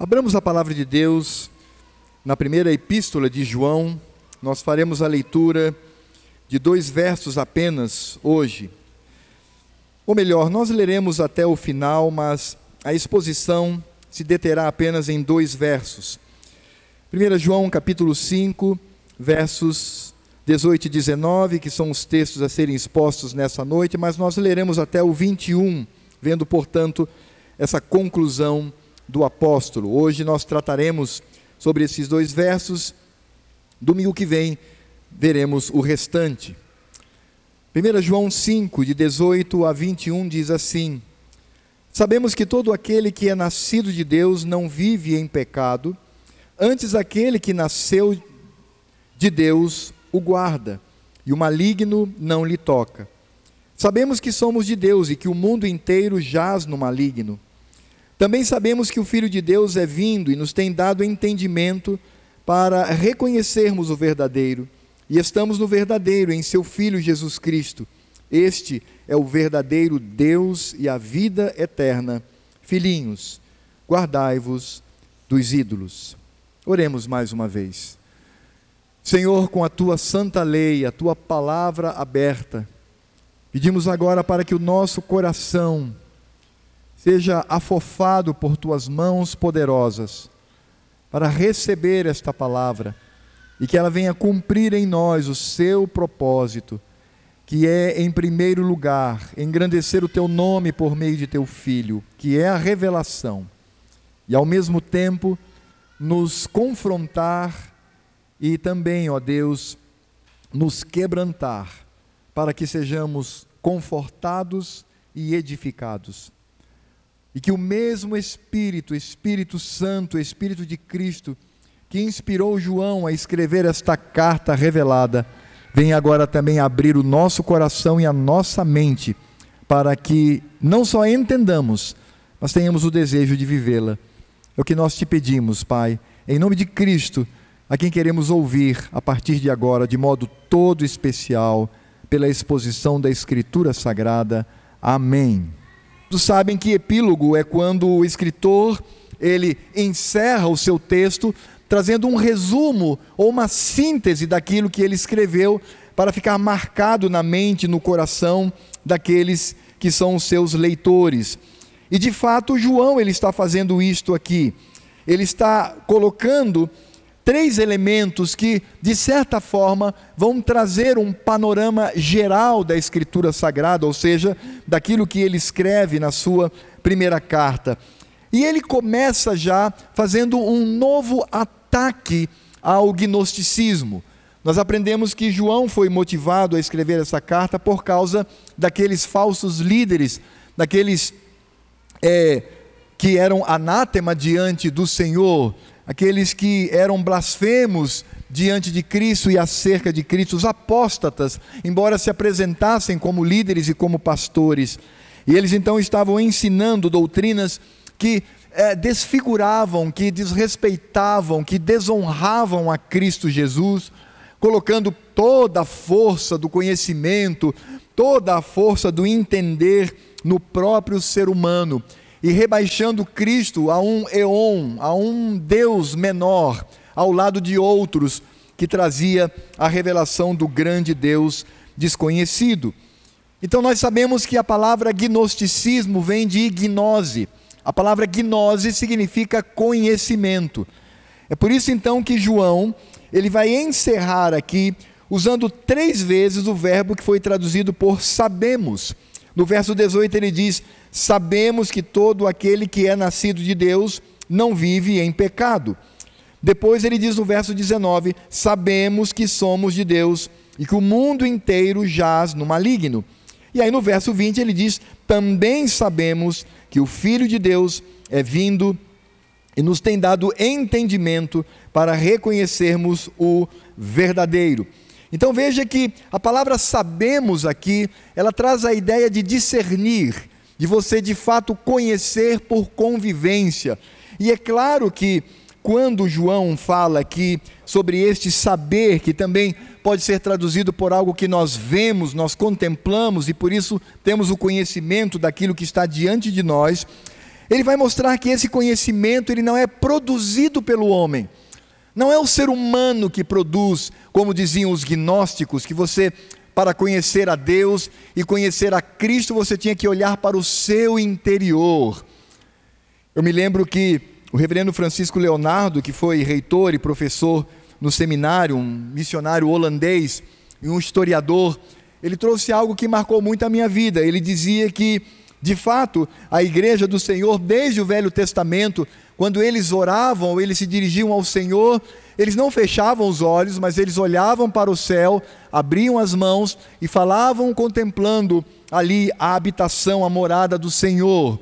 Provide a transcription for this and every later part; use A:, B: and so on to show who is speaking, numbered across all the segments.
A: Abramos a palavra de Deus na primeira epístola de João. Nós faremos a leitura de dois versos apenas hoje. Ou melhor, nós leremos até o final, mas a exposição se deterá apenas em dois versos. 1 João capítulo 5, versos 18 e 19, que são os textos a serem expostos nessa noite, mas nós leremos até o 21, vendo, portanto, essa conclusão do apóstolo. Hoje nós trataremos sobre esses dois versos. Domingo que vem veremos o restante. 1 João 5, de 18 a 21, diz assim: Sabemos que todo aquele que é nascido de Deus não vive em pecado, antes aquele que nasceu de Deus o guarda, e o maligno não lhe toca. Sabemos que somos de Deus e que o mundo inteiro jaz no maligno. Também sabemos que o Filho de Deus é vindo e nos tem dado entendimento para reconhecermos o verdadeiro. E estamos no verdadeiro, em seu Filho Jesus Cristo. Este é o verdadeiro Deus e a vida eterna. Filhinhos, guardai-vos dos ídolos. Oremos mais uma vez. Senhor, com a tua santa lei, a tua palavra aberta, pedimos agora para que o nosso coração seja afofado por tuas mãos poderosas para receber esta palavra e que ela venha cumprir em nós o seu propósito, que é, em primeiro lugar, engrandecer o teu nome por meio de teu filho, que é a revelação, e ao mesmo tempo nos confrontar e também, ó Deus, nos quebrantar, para que sejamos confortados e edificados e que o mesmo Espírito, Espírito Santo, Espírito de Cristo, que inspirou João a escrever esta carta revelada, venha agora também abrir o nosso coração e a nossa mente, para que não só entendamos, mas tenhamos o desejo de vivê-la. É o que nós te pedimos, Pai, em nome de Cristo, a quem queremos ouvir a partir de agora, de modo todo especial, pela exposição da Escritura Sagrada. Amém. Sabem que epílogo é quando o escritor ele encerra o seu texto trazendo um resumo ou uma síntese daquilo que ele escreveu para ficar marcado na mente, no coração daqueles que são os seus leitores. E de fato, João ele está fazendo isto aqui. Ele está colocando três elementos que, de certa forma, vão trazer um panorama geral da Escritura Sagrada, ou seja, daquilo que ele escreve na sua primeira carta. E ele começa já fazendo um novo ataque ao gnosticismo. Nós aprendemos que João foi motivado a escrever essa carta por causa daqueles falsos líderes, daqueles é, que eram anátema diante do Senhor, aqueles que eram blasfemos diante de Cristo e acerca de Cristo, os apóstatas, embora se apresentassem como líderes e como pastores. E eles então estavam ensinando doutrinas que é, desfiguravam, que desrespeitavam, que desonravam a Cristo Jesus, colocando toda a força do conhecimento, toda a força do entender no próprio ser humano e rebaixando Cristo a um eon, a um Deus menor, ao lado de outros que trazia a revelação do grande Deus desconhecido. Então nós sabemos que a palavra gnosticismo vem de gnose. A palavra gnose significa conhecimento. É por isso então que João, ele vai encerrar aqui usando três vezes o verbo que foi traduzido por sabemos. No verso 18 ele diz: Sabemos que todo aquele que é nascido de Deus não vive em pecado. Depois ele diz no verso 19: Sabemos que somos de Deus e que o mundo inteiro jaz no maligno. E aí no verso 20 ele diz: Também sabemos que o Filho de Deus é vindo e nos tem dado entendimento para reconhecermos o verdadeiro. Então veja que a palavra sabemos aqui, ela traz a ideia de discernir, de você de fato conhecer por convivência. E é claro que quando João fala aqui sobre este saber, que também pode ser traduzido por algo que nós vemos, nós contemplamos e por isso temos o conhecimento daquilo que está diante de nós, Ele vai mostrar que esse conhecimento ele não é produzido pelo homem. Não é o ser humano que produz, como diziam os gnósticos, que você para conhecer a Deus e conhecer a Cristo, você tinha que olhar para o seu interior. Eu me lembro que o reverendo Francisco Leonardo, que foi reitor e professor no seminário, um missionário holandês e um historiador, ele trouxe algo que marcou muito a minha vida. Ele dizia que, de fato, a igreja do Senhor, desde o Velho Testamento, quando eles oravam, eles se dirigiam ao Senhor, eles não fechavam os olhos, mas eles olhavam para o céu, abriam as mãos e falavam contemplando ali a habitação, a morada do Senhor.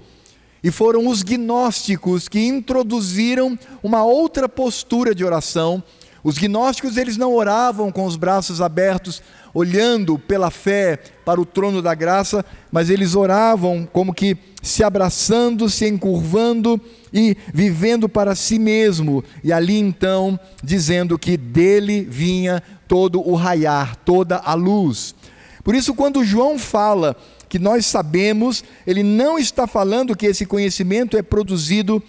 A: E foram os gnósticos que introduziram uma outra postura de oração. Os gnósticos eles não oravam com os braços abertos, olhando pela fé para o trono da graça, mas eles oravam como que se abraçando, se encurvando e vivendo para si mesmo, e ali então dizendo que dele vinha todo o raiar, toda a luz. Por isso, quando João fala que nós sabemos, ele não está falando que esse conhecimento é produzido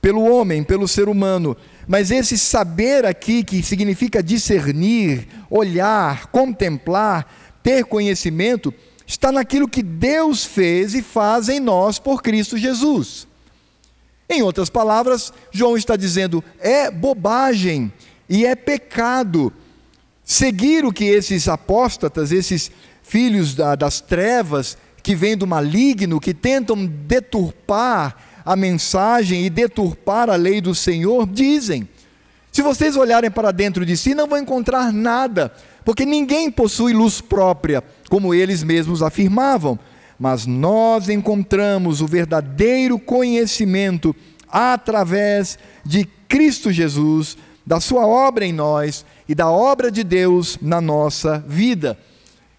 A: pelo homem, pelo ser humano, mas esse saber aqui, que significa discernir, olhar, contemplar, ter conhecimento, está naquilo que Deus fez e faz em nós por Cristo Jesus. Em outras palavras, João está dizendo: é bobagem e é pecado seguir o que esses apóstatas, esses filhos da, das trevas, que vêm do maligno, que tentam deturpar a mensagem e deturpar a lei do Senhor, dizem. Se vocês olharem para dentro de si, não vão encontrar nada, porque ninguém possui luz própria, como eles mesmos afirmavam. Mas nós encontramos o verdadeiro conhecimento através de Cristo Jesus, da Sua obra em nós e da obra de Deus na nossa vida.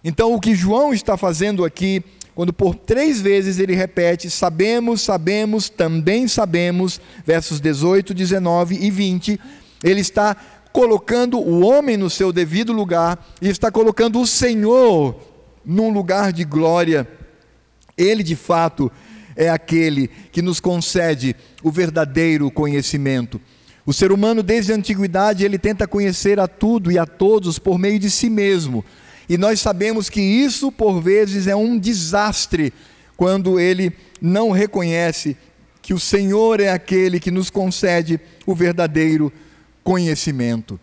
A: Então, o que João está fazendo aqui, quando por três vezes ele repete: sabemos, sabemos, também sabemos, versos 18, 19 e 20, ele está colocando o homem no seu devido lugar e está colocando o Senhor num lugar de glória. Ele, de fato, é aquele que nos concede o verdadeiro conhecimento. O ser humano, desde a antiguidade, ele tenta conhecer a tudo e a todos por meio de si mesmo. E nós sabemos que isso, por vezes, é um desastre quando ele não reconhece que o Senhor é aquele que nos concede o verdadeiro conhecimento.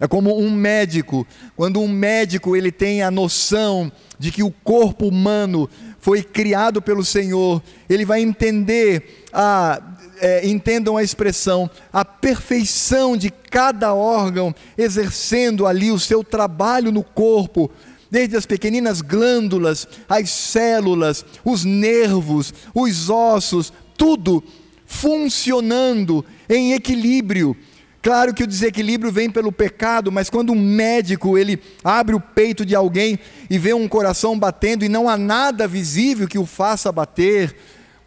A: É como um médico, quando um médico ele tem a noção de que o corpo humano foi criado pelo Senhor, ele vai entender a é, entendam a expressão, a perfeição de cada órgão exercendo ali o seu trabalho no corpo, desde as pequeninas glândulas, as células, os nervos, os ossos, tudo funcionando em equilíbrio. Claro que o desequilíbrio vem pelo pecado, mas quando um médico ele abre o peito de alguém e vê um coração batendo e não há nada visível que o faça bater,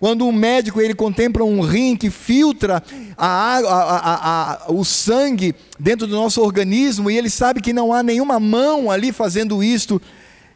A: quando um médico ele contempla um rim que filtra a a, a, o sangue dentro do nosso organismo e ele sabe que não há nenhuma mão ali fazendo isto,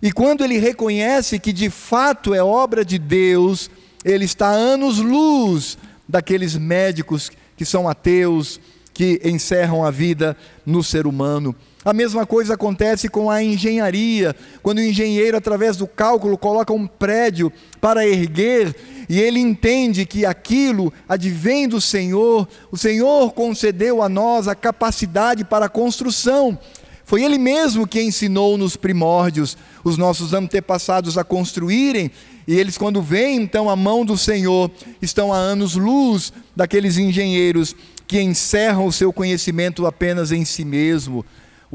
A: e quando ele reconhece que de fato é obra de Deus, ele está anos luz daqueles médicos que são ateus, que encerram a vida no ser humano. A mesma coisa acontece com a engenharia, quando o engenheiro, através do cálculo, coloca um prédio para erguer e ele entende que aquilo advém do Senhor, o Senhor concedeu a nós a capacidade para a construção. Foi Ele mesmo que ensinou nos primórdios os nossos antepassados a construírem, e eles, quando veem então a mão do Senhor, estão a anos-luz daqueles engenheiros que encerram o seu conhecimento apenas em si mesmo.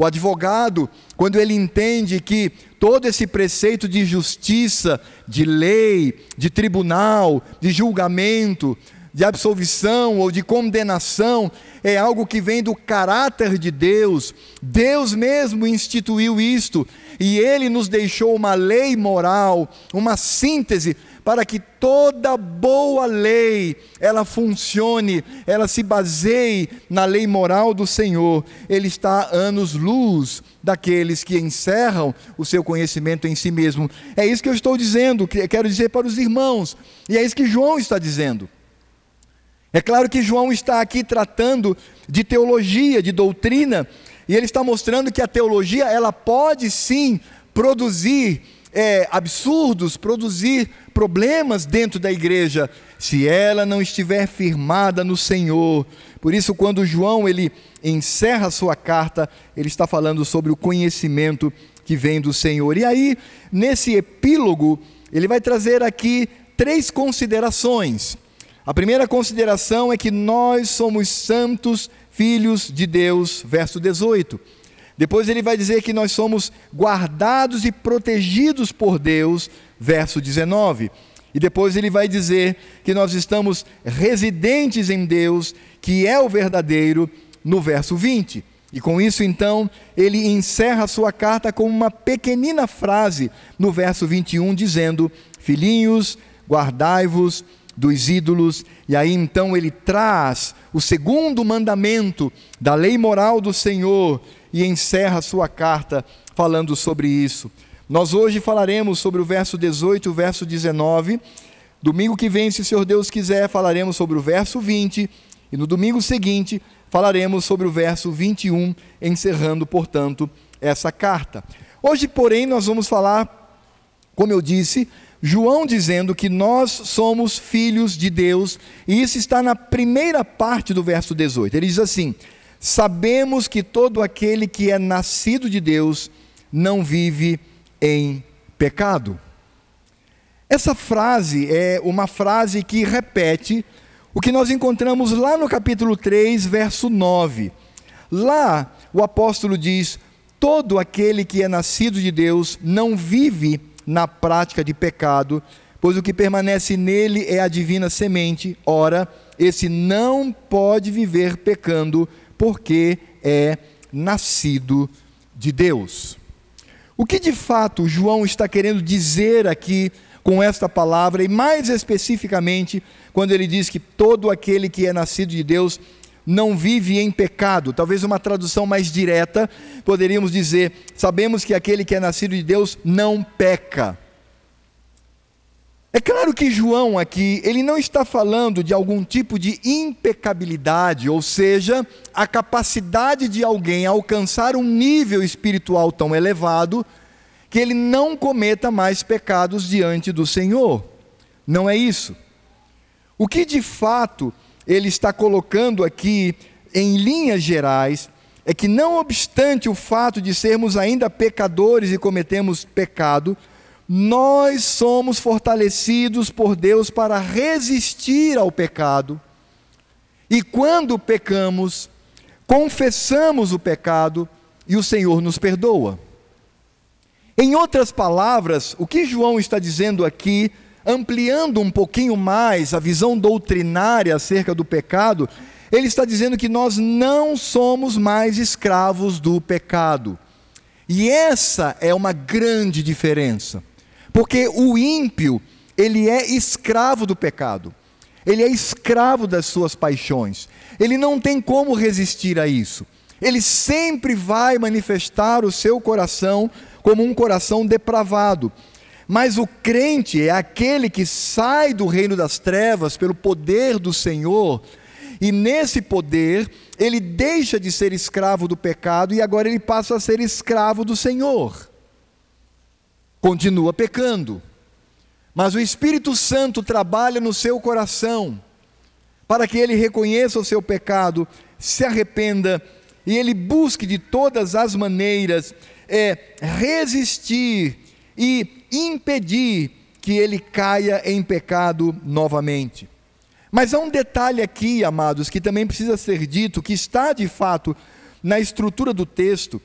A: O advogado, quando ele entende que todo esse preceito de justiça, de lei, de tribunal, de julgamento, de absolvição ou de condenação, é algo que vem do caráter de Deus. Deus mesmo instituiu isto e ele nos deixou uma lei moral, uma síntese para que toda boa lei ela funcione, ela se baseie na lei moral do Senhor. Ele está anos luz daqueles que encerram o seu conhecimento em si mesmo. É isso que eu estou dizendo, que quero dizer para os irmãos, e é isso que João está dizendo. É claro que João está aqui tratando de teologia, de doutrina, e ele está mostrando que a teologia ela pode sim produzir é, absurdos, produzir problemas dentro da igreja, se ela não estiver firmada no Senhor. Por isso, quando João ele encerra a sua carta, ele está falando sobre o conhecimento que vem do Senhor. E aí, nesse epílogo, ele vai trazer aqui três considerações. A primeira consideração é que nós somos santos filhos de Deus, verso 18. Depois ele vai dizer que nós somos guardados e protegidos por Deus, verso 19. E depois ele vai dizer que nós estamos residentes em Deus, que é o verdadeiro, no verso 20. E com isso, então, ele encerra a sua carta com uma pequenina frase no verso 21, dizendo: Filhinhos, guardai-vos dos ídolos. E aí então ele traz o segundo mandamento da lei moral do Senhor, e encerra sua carta falando sobre isso. Nós hoje falaremos sobre o verso 18 e o verso 19. Domingo que vem, se o Senhor Deus quiser, falaremos sobre o verso 20. E no domingo seguinte, falaremos sobre o verso 21, encerrando, portanto, essa carta. Hoje, porém, nós vamos falar, como eu disse, João dizendo que nós somos filhos de Deus, e isso está na primeira parte do verso 18. Ele diz assim: Sabemos que todo aquele que é nascido de Deus não vive em pecado. Essa frase é uma frase que repete o que nós encontramos lá no capítulo 3, verso 9. Lá o apóstolo diz: Todo aquele que é nascido de Deus não vive na prática de pecado, pois o que permanece nele é a divina semente. Ora, esse não pode viver pecando, porque é nascido de Deus. O que de fato João está querendo dizer aqui com esta palavra, e mais especificamente, quando ele diz que todo aquele que é nascido de Deus não vive em pecado. Talvez uma tradução mais direta, poderíamos dizer: sabemos que aquele que é nascido de Deus não peca. É claro que João aqui, ele não está falando de algum tipo de impecabilidade, ou seja, a capacidade de alguém alcançar um nível espiritual tão elevado que ele não cometa mais pecados diante do Senhor. Não é isso. O que de fato ele está colocando aqui em linhas gerais é que, não obstante o fato de sermos ainda pecadores e cometemos pecado, nós somos fortalecidos por Deus para resistir ao pecado. E quando pecamos, confessamos o pecado e o Senhor nos perdoa. Em outras palavras, o que João está dizendo aqui, ampliando um pouquinho mais a visão doutrinária acerca do pecado, ele está dizendo que nós não somos mais escravos do pecado. E essa é uma grande diferença. Porque o ímpio, ele é escravo do pecado. Ele é escravo das suas paixões. Ele não tem como resistir a isso. Ele sempre vai manifestar o seu coração como um coração depravado. Mas o crente é aquele que sai do reino das trevas pelo poder do Senhor, e nesse poder ele deixa de ser escravo do pecado e agora ele passa a ser escravo do Senhor continua pecando. Mas o Espírito Santo trabalha no seu coração para que ele reconheça o seu pecado, se arrependa e ele busque de todas as maneiras é, resistir e impedir que ele caia em pecado novamente. Mas há um detalhe aqui, amados, que também precisa ser dito, que está de fato na estrutura do texto,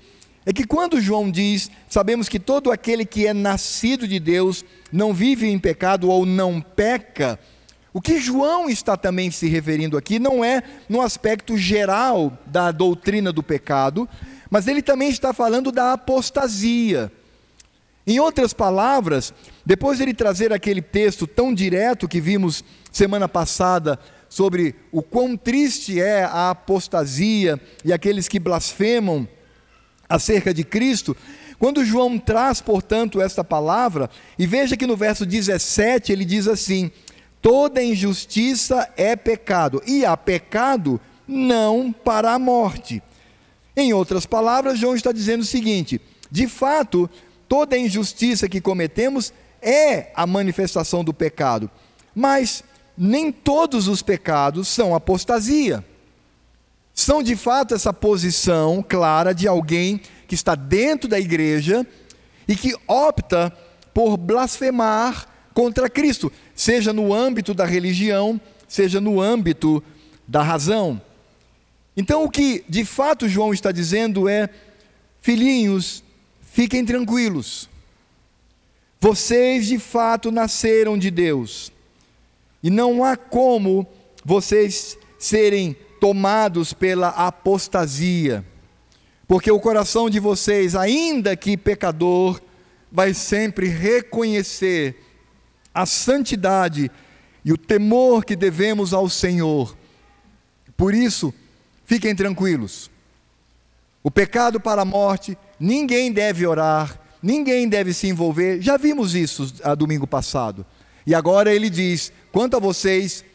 A: é que quando João diz, sabemos que todo aquele que é nascido de Deus não vive em pecado ou não peca, o que João está também se referindo aqui não é no aspecto geral da doutrina do pecado, mas ele também está falando da apostasia. Em outras palavras, depois de ele trazer aquele texto tão direto que vimos semana passada sobre o quão triste é a apostasia e aqueles que blasfemam acerca de Cristo, quando João traz, portanto, esta palavra, e veja que no verso 17 ele diz assim: toda injustiça é pecado, e há pecado não para a morte. Em outras palavras, João está dizendo o seguinte: de fato, toda injustiça que cometemos é a manifestação do pecado, mas nem todos os pecados são apostasia. São de fato essa posição clara de alguém que está dentro da igreja e que opta por blasfemar contra Cristo, seja no âmbito da religião, seja no âmbito da razão. Então, o que de fato João está dizendo é: filhinhos, fiquem tranquilos, vocês de fato nasceram de Deus, e não há como vocês serem tomados pela apostasia, porque o coração de vocês, ainda que pecador, vai sempre reconhecer a santidade e o temor que devemos ao Senhor. Por isso, fiquem tranquilos. O pecado para a morte, ninguém deve orar, ninguém deve se envolver. Já vimos isso a ah, domingo passado. E agora ele diz: quanto a vocês,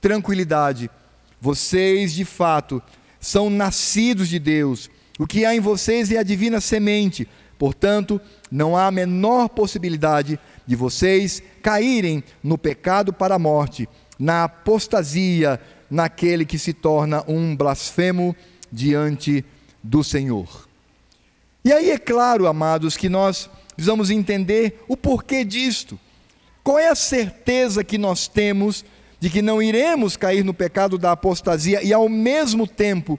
A: tranquilidade. Vocês, de fato, são nascidos de Deus. O que há em vocês é a divina semente. Portanto, não há a menor possibilidade de vocês caírem no pecado para a morte, na apostasia, naquele que se torna um blasfemo diante do Senhor. E aí é claro, amados, que nós precisamos entender o porquê disto. Qual é a certeza que nós temos de que não iremos cair no pecado da apostasia e, ao mesmo tempo,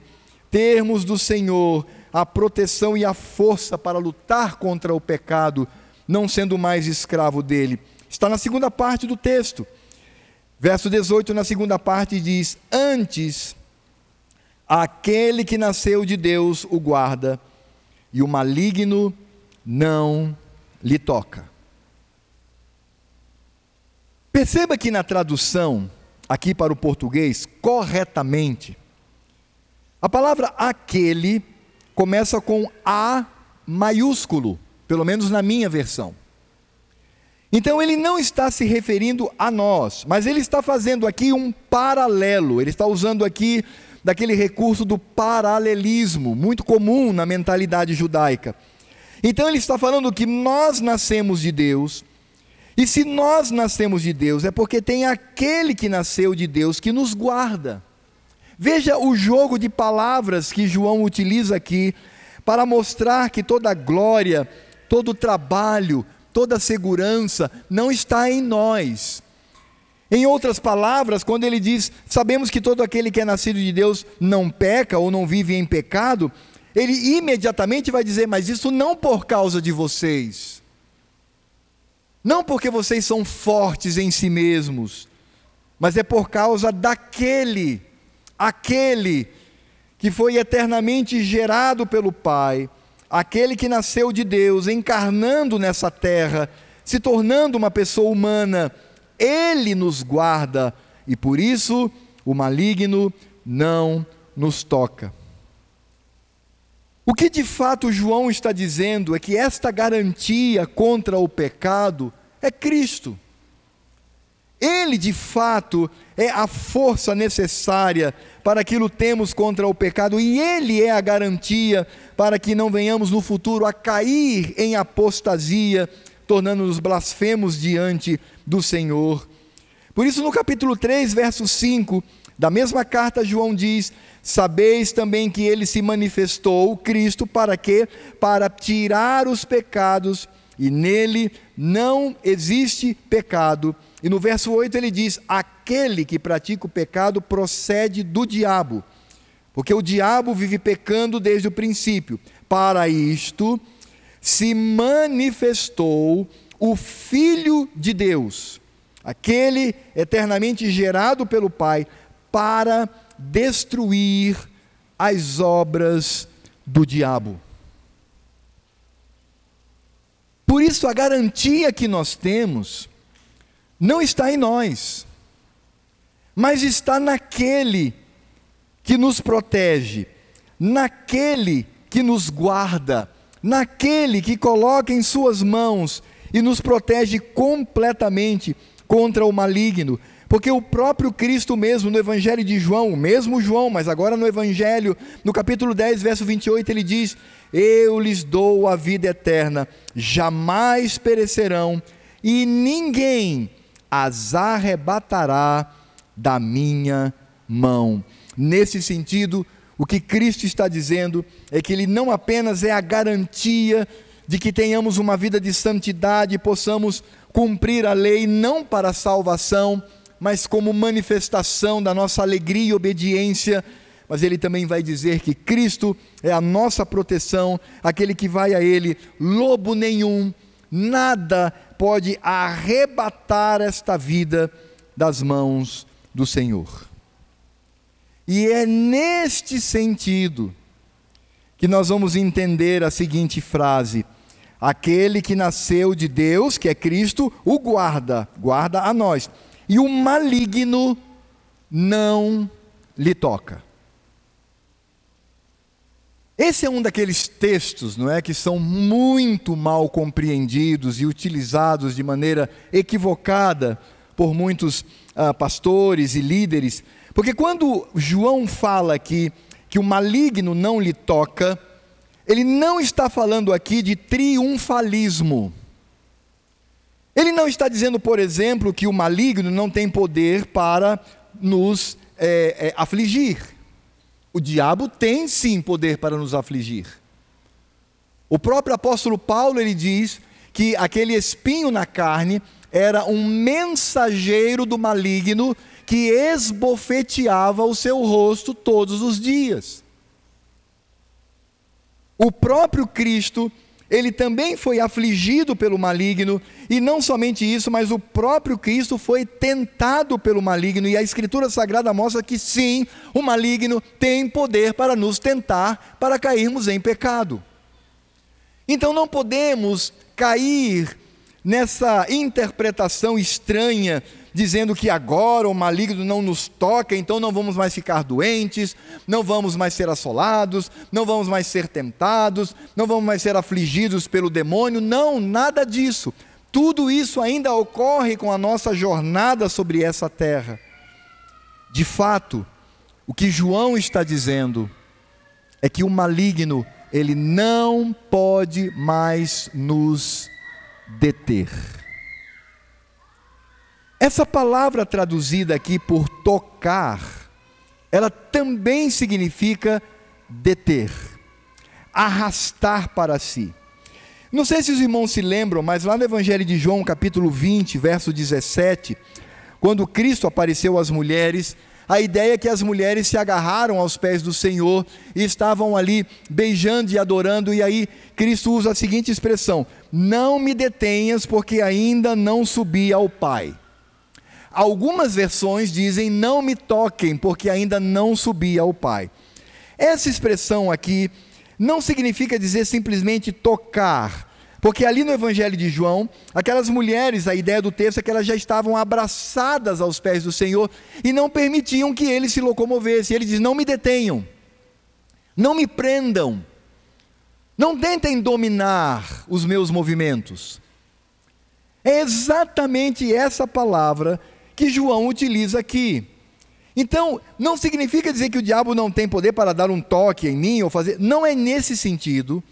A: termos do Senhor a proteção e a força para lutar contra o pecado, não sendo mais escravo dele? Está na segunda parte do texto. Verso 18, na segunda parte, diz: Antes, aquele que nasceu de Deus o guarda, e o maligno não lhe toca. Perceba que na tradução, aqui para o português, corretamente, a palavra aquele começa com A maiúsculo, pelo menos na minha versão. Então ele não está se referindo a nós, mas ele está fazendo aqui um paralelo, ele está usando aqui daquele recurso do paralelismo, muito comum na mentalidade judaica. Então ele está falando que nós nascemos de Deus, e se nós nascemos de Deus, é porque tem aquele que nasceu de Deus que nos guarda. Veja o jogo de palavras que João utiliza aqui para mostrar que toda glória, todo trabalho, toda segurança não está em nós. Em outras palavras, quando ele diz, sabemos que todo aquele que é nascido de Deus não peca ou não vive em pecado, ele imediatamente vai dizer, mas isso não por causa de vocês não porque vocês são fortes em si mesmos, mas é por causa daquele, aquele que foi eternamente gerado pelo Pai, aquele que nasceu de Deus, encarnando nessa terra, se tornando uma pessoa humana, ele nos guarda e por isso o maligno não nos toca. O que de fato João está dizendo é que esta garantia contra o pecado é Cristo. Ele, de fato, é a força necessária para que lutemos contra o pecado, e Ele é a garantia para que não venhamos no futuro a cair em apostasia, tornando-nos blasfemos diante do Senhor. Por isso, no capítulo 3, verso 5 da mesma carta, João diz: Sabeis também que ele se manifestou, Cristo, para quê? Para tirar os pecados e nele não existe pecado. E no verso 8 ele diz: Aquele que pratica o pecado procede do diabo, porque o diabo vive pecando desde o princípio. Para isto se manifestou o Filho de Deus, aquele eternamente gerado pelo Pai, para destruir as obras do diabo. Por isso, a garantia que nós temos não está em nós, mas está naquele que nos protege, naquele que nos guarda, naquele que coloca em Suas mãos e nos protege completamente contra o maligno. Porque o próprio Cristo mesmo, no Evangelho de João, o mesmo João, mas agora no Evangelho, no capítulo 10, verso 28, ele diz: Eu lhes dou a vida eterna, jamais perecerão, e ninguém as arrebatará da minha mão. Nesse sentido, o que Cristo está dizendo é que Ele não apenas é a garantia de que tenhamos uma vida de santidade e possamos cumprir a lei, não para salvação, mas como manifestação da nossa alegria e obediência. Mas ele também vai dizer que Cristo é a nossa proteção, aquele que vai a Ele, lobo nenhum, nada pode arrebatar esta vida das mãos do Senhor. E é neste sentido que nós vamos entender a seguinte frase: aquele que nasceu de Deus, que é Cristo, o guarda, guarda a nós e o maligno não lhe toca. Esse é um daqueles textos, não é, que são muito mal compreendidos e utilizados de maneira equivocada por muitos ah, pastores e líderes, porque quando João fala aqui que o maligno não lhe toca, ele não está falando aqui de triunfalismo. Ele não está dizendo, por exemplo, que o maligno não tem poder para nos é, é, afligir. O diabo tem sim poder para nos afligir. O próprio apóstolo Paulo ele diz que aquele espinho na carne era um mensageiro do maligno que esbofeteava o seu rosto todos os dias. O próprio Cristo ele também foi afligido pelo maligno, e não somente isso, mas o próprio Cristo foi tentado pelo maligno, e a Escritura Sagrada mostra que sim, o maligno tem poder para nos tentar, para cairmos em pecado. Então não podemos cair nessa interpretação estranha dizendo que agora o maligno não nos toca, então não vamos mais ficar doentes, não vamos mais ser assolados, não vamos mais ser tentados, não vamos mais ser afligidos pelo demônio. Não, nada disso. Tudo isso ainda ocorre com a nossa jornada sobre essa terra. De fato, o que João está dizendo é que o maligno, ele não pode mais nos deter. Essa palavra traduzida aqui por tocar, ela também significa deter, arrastar para si. Não sei se os irmãos se lembram, mas lá no Evangelho de João, capítulo 20, verso 17, quando Cristo apareceu às mulheres, a ideia é que as mulheres se agarraram aos pés do Senhor e estavam ali beijando e adorando, e aí Cristo usa a seguinte expressão: Não me detenhas, porque ainda não subi ao Pai. Algumas versões dizem: Não me toquem, porque ainda não subi ao Pai. Essa expressão aqui não significa dizer simplesmente tocar, porque ali no Evangelho de João, aquelas mulheres, a ideia do texto é que elas já estavam abraçadas aos pés do Senhor e não permitiam que ele se locomovesse. Ele diz: Não me detenham, não me prendam, não tentem dominar os meus movimentos. É exatamente essa palavra que João utiliza aqui. Então, não significa dizer que o diabo não tem poder para dar um toque em mim ou fazer, não é nesse sentido.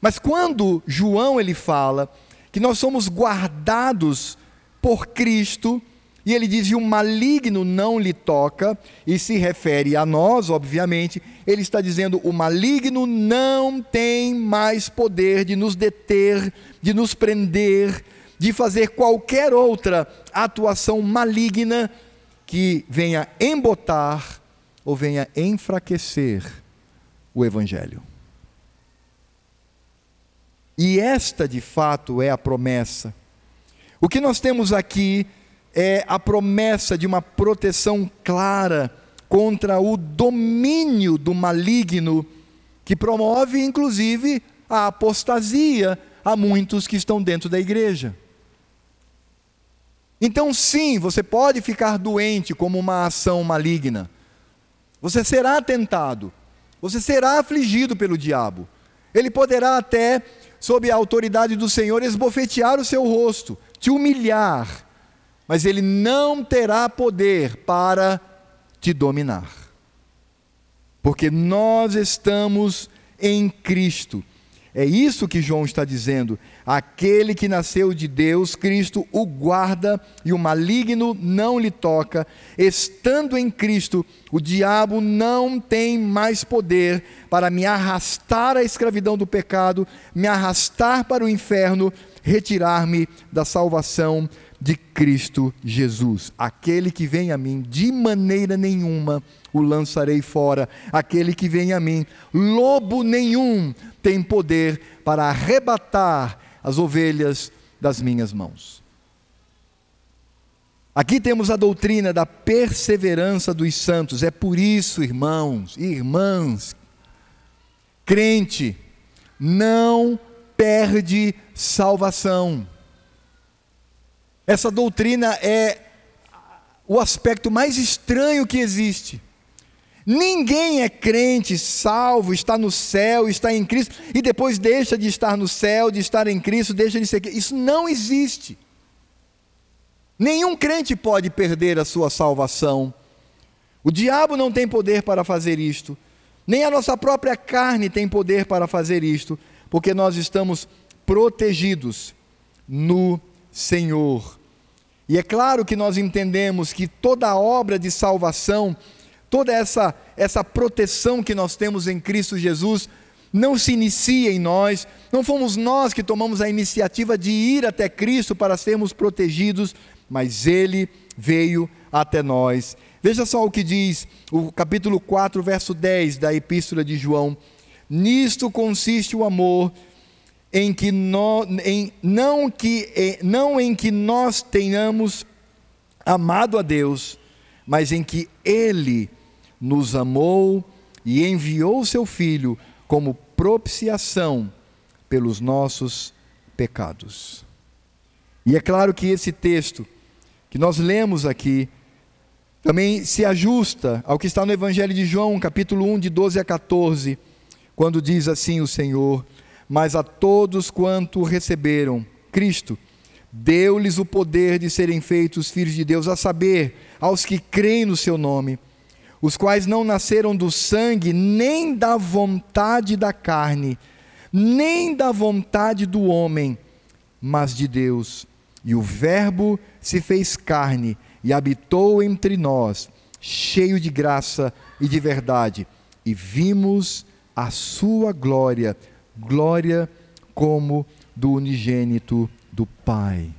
A: Mas quando João ele fala que nós somos guardados por Cristo, e ele diz: "E o maligno não lhe toca", e se refere a nós, obviamente, ele está dizendo: "O maligno não tem mais poder de nos deter, de nos prender, de fazer qualquer outra atuação maligna que venha embotar ou venha enfraquecer o Evangelho. E esta, de fato, é a promessa. O que nós temos aqui é a promessa de uma proteção clara contra o domínio do maligno, que promove, inclusive, a apostasia a muitos que estão dentro da igreja. Então, sim, você pode ficar doente como uma ação maligna. Você será tentado. Você será afligido pelo diabo. Ele poderá até, sob a autoridade do Senhor, esbofetear o seu rosto, te humilhar. mas ele não terá poder para te dominar. Porque nós estamos em Cristo. É isso que João está dizendo. Aquele que nasceu de Deus, Cristo o guarda e o maligno não lhe toca. Estando em Cristo, o diabo não tem mais poder para me arrastar à escravidão do pecado, me arrastar para o inferno, retirar-me da salvação de Cristo Jesus. Aquele que vem a mim, de maneira nenhuma o lançarei fora. Aquele que vem a mim, lobo nenhum tem poder para arrebatar as ovelhas das minhas mãos. Aqui temos a doutrina da perseverança dos santos. É por isso, irmãos e irmãs, crente não perde salvação. Essa doutrina é o aspecto mais estranho que existe. Ninguém é crente, salvo, está no céu, está em Cristo e depois deixa de estar no céu, de estar em Cristo, deixa de ser. Isso não existe. Nenhum crente pode perder a sua salvação. O diabo não tem poder para fazer isto, nem a nossa própria carne tem poder para fazer isto, porque nós estamos protegidos no Senhor. E é claro que nós entendemos que toda obra de salvação toda essa, essa proteção que nós temos em Cristo Jesus não se inicia em nós, não fomos nós que tomamos a iniciativa de ir até Cristo para sermos protegidos, mas Ele veio até nós. Veja só o que diz o capítulo 4, verso 10 da Epístola de João: Nisto consiste o amor, em que no, em, não, que, não em que nós tenhamos amado a Deus, mas em que Ele nos amou e enviou seu Filho como propiciação pelos nossos pecados. E é claro que esse texto que nós lemos aqui também se ajusta ao que está no Evangelho de João, capítulo 1, de 12 a 14, quando diz assim o Senhor: Mas a todos quanto receberam Cristo, deu-lhes o poder de serem feitos filhos de Deus, a saber, aos que creem no seu nome os quais não nasceram do sangue, nem da vontade da carne, nem da vontade do homem, mas de Deus. E o Verbo se fez carne e habitou entre nós, cheio de graça e de verdade, e vimos a sua glória, glória como do unigênito do Pai.